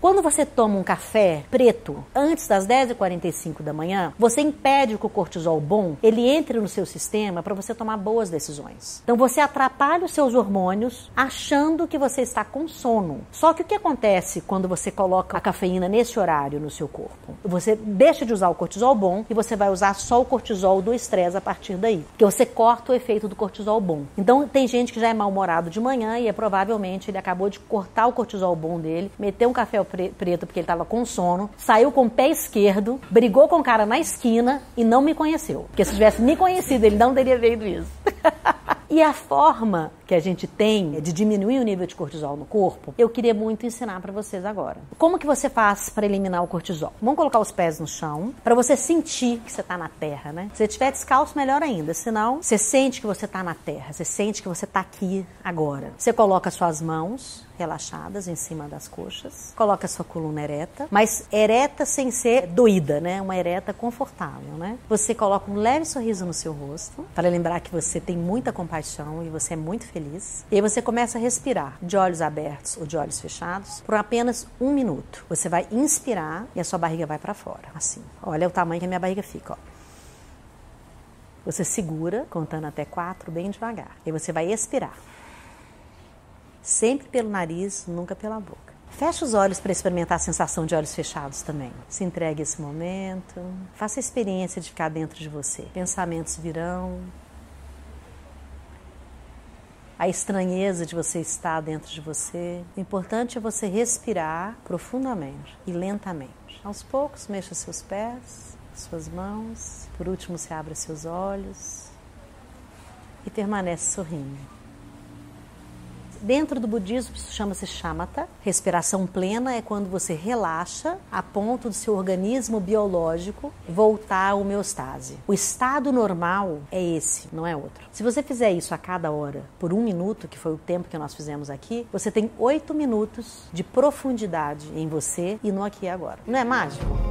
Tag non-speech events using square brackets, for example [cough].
Quando você toma um café preto antes das 10h45 da manhã, você impede que o cortisol bom ele entre no seu sistema para você tomar boas decisões. Então você atrapalha os seus hormônios achando que você está com sono. Só que o que acontece quando você coloca a cafeína nesse horário no seu corpo? Você deixa de usar o cortisol bom e você vai usar só o cortisol do estresse a partir daí. Porque você corta o efeito do cortisol bom. Então tem gente que já é mal-humorado de manhã e é provavelmente ele acabou de cortar o cortisol bom dele, meter um café preto porque ele estava com sono, saiu com o pé esquerdo, brigou com o cara na esquina e não me conheceu. Porque se tivesse me conhecido, ele não teria feito isso. [laughs] E a forma que a gente tem de diminuir o nível de cortisol no corpo, eu queria muito ensinar para vocês agora. Como que você faz para eliminar o cortisol? Vamos colocar os pés no chão para você sentir que você está na terra, né? Se você estiver descalço, melhor ainda. Senão, você sente que você está na terra, você sente que você está aqui agora. Você coloca suas mãos relaxadas em cima das coxas, coloca sua coluna ereta, mas ereta sem ser doída, né? Uma ereta confortável, né? Você coloca um leve sorriso no seu rosto para lembrar que você tem muita compaixão e você é muito feliz. E aí você começa a respirar de olhos abertos ou de olhos fechados por apenas um minuto. Você vai inspirar e a sua barriga vai para fora, assim. Olha o tamanho que a minha barriga fica, ó. Você segura, contando até quatro, bem devagar. E você vai expirar. Sempre pelo nariz, nunca pela boca. Feche os olhos para experimentar a sensação de olhos fechados também. Se entregue a esse momento. Faça a experiência de ficar dentro de você. Pensamentos virão. A estranheza de você estar dentro de você. O importante é você respirar profundamente e lentamente. Aos poucos, mexa seus pés, suas mãos. Por último, se abra seus olhos e permanece sorrindo. Dentro do budismo isso chama-se shamatha. Respiração plena é quando você relaxa a ponto do seu organismo biológico voltar à homeostase. O estado normal é esse, não é outro. Se você fizer isso a cada hora por um minuto, que foi o tempo que nós fizemos aqui, você tem oito minutos de profundidade em você e no aqui e agora. Não é mágico?